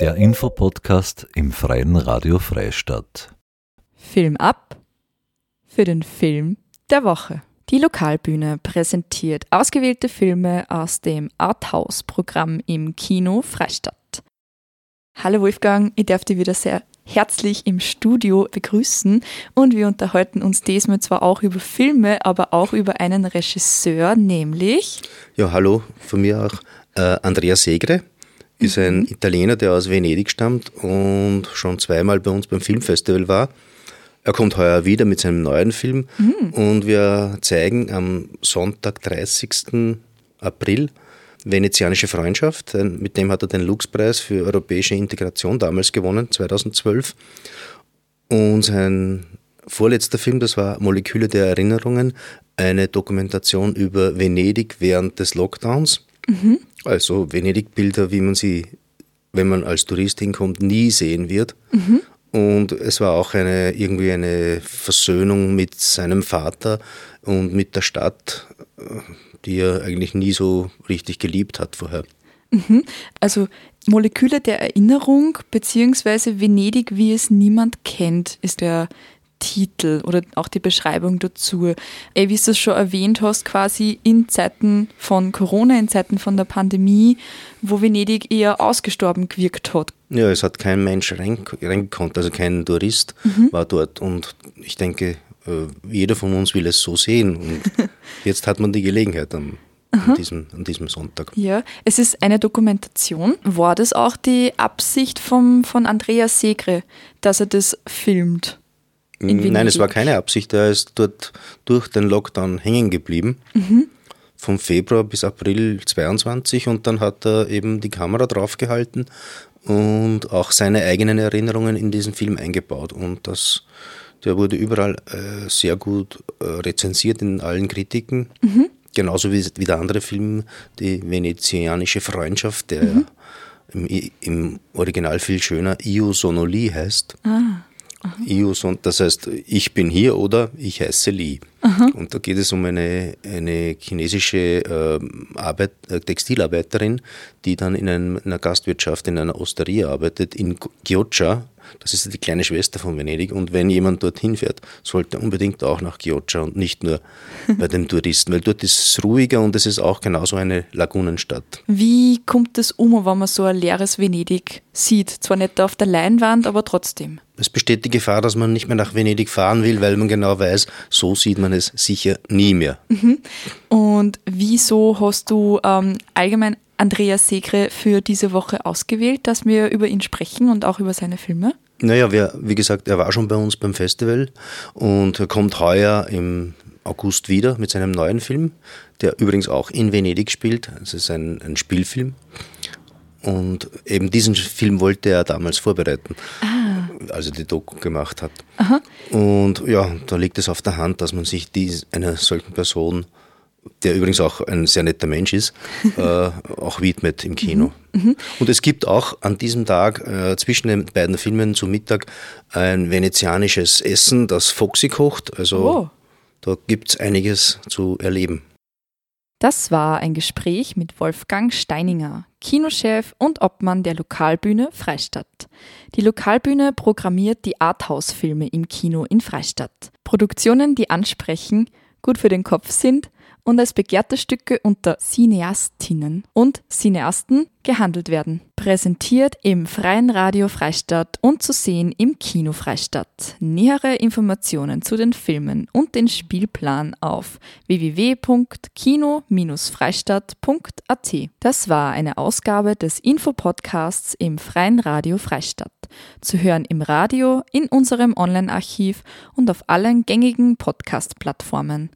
Der Infopodcast im Freien Radio Freistadt. Film ab für den Film der Woche. Die Lokalbühne präsentiert ausgewählte Filme aus dem Arthouse-Programm im Kino Freistadt. Hallo Wolfgang, ich darf dich wieder sehr herzlich im Studio begrüßen und wir unterhalten uns diesmal zwar auch über Filme, aber auch über einen Regisseur, nämlich. Ja, hallo, von mir auch äh, Andrea Segre. Ist mhm. ein Italiener, der aus Venedig stammt und schon zweimal bei uns beim Filmfestival war. Er kommt heuer wieder mit seinem neuen Film mhm. und wir zeigen am Sonntag, 30. April, Venezianische Freundschaft. Mit dem hat er den Lux-Preis für europäische Integration damals gewonnen, 2012. Und sein vorletzter Film, das war Moleküle der Erinnerungen, eine Dokumentation über Venedig während des Lockdowns. Mhm. Also Venedig-Bilder, wie man sie, wenn man als Tourist hinkommt, nie sehen wird. Mhm. Und es war auch eine, irgendwie eine Versöhnung mit seinem Vater und mit der Stadt die er eigentlich nie so richtig geliebt hat vorher. Mhm. Also Moleküle der Erinnerung beziehungsweise Venedig, wie es niemand kennt, ist der Titel oder auch die Beschreibung dazu. Ey, wie du es schon erwähnt hast, quasi in Zeiten von Corona, in Zeiten von der Pandemie, wo Venedig eher ausgestorben gewirkt hat. Ja, es hat kein Mensch reingekonnt, also kein Tourist mhm. war dort. Und ich denke, äh, jeder von uns will es so sehen. Und jetzt hat man die Gelegenheit am, an, diesem, an diesem Sonntag. Ja, es ist eine Dokumentation. War das auch die Absicht vom, von Andreas Segre, dass er das filmt? Nein, es war keine Absicht. Er ist dort durch den Lockdown hängen geblieben. Mhm. Vom Februar bis April 22 und dann hat er eben die Kamera draufgehalten und auch seine eigenen Erinnerungen in diesen Film eingebaut. Und das der wurde überall äh, sehr gut äh, rezensiert in allen Kritiken. Mhm. Genauso wie, wie, der andere Film, die venezianische Freundschaft, der mhm. im, im, Original viel schöner Io sono Li heißt. Ah. Io son, das heißt, ich bin hier oder ich heiße Li. Aha. Und da geht es um eine, eine chinesische äh, Arbeit, äh, Textilarbeiterin, die dann in, einem, in einer Gastwirtschaft, in einer Osteria arbeitet, in Chioggia, das ist die kleine Schwester von Venedig. Und wenn jemand dorthin fährt, sollte er unbedingt auch nach Chioggia und nicht nur bei den Touristen, weil dort ist es ruhiger und es ist auch genauso eine Lagunenstadt. Wie kommt es um, wenn man so ein leeres Venedig sieht? Zwar nicht auf der Leinwand, aber trotzdem. Es besteht die Gefahr, dass man nicht mehr nach Venedig fahren will, weil man genau weiß, so sieht man es sicher nie mehr. Mhm. Und wieso hast du ähm, allgemein Andreas Segre für diese Woche ausgewählt, dass wir über ihn sprechen und auch über seine Filme? Naja, wir, wie gesagt, er war schon bei uns beim Festival und er kommt heuer im August wieder mit seinem neuen Film, der übrigens auch in Venedig spielt. Es ist ein, ein Spielfilm. Und eben diesen Film wollte er damals vorbereiten, ah. als er die Doku gemacht hat. Aha. Und ja, da liegt es auf der Hand, dass man sich die, einer solchen Person der übrigens auch ein sehr netter Mensch ist, äh, auch widmet im Kino. Mhm. Mhm. Und es gibt auch an diesem Tag äh, zwischen den beiden Filmen zu Mittag ein venezianisches Essen, das Foxy kocht. Also oh. da gibt es einiges zu erleben. Das war ein Gespräch mit Wolfgang Steininger, Kinochef und Obmann der Lokalbühne Freistadt. Die Lokalbühne programmiert die Arthouse-Filme im Kino in Freistadt. Produktionen, die ansprechen, gut für den Kopf sind und als begehrte Stücke unter Cineastinnen und Cineasten gehandelt werden. Präsentiert im Freien Radio Freistadt und zu sehen im Kino Freistadt. Nähere Informationen zu den Filmen und den Spielplan auf www.kino-freistadt.at. Das war eine Ausgabe des Infopodcasts im Freien Radio Freistadt. Zu hören im Radio, in unserem Online-Archiv und auf allen gängigen Podcast-Plattformen.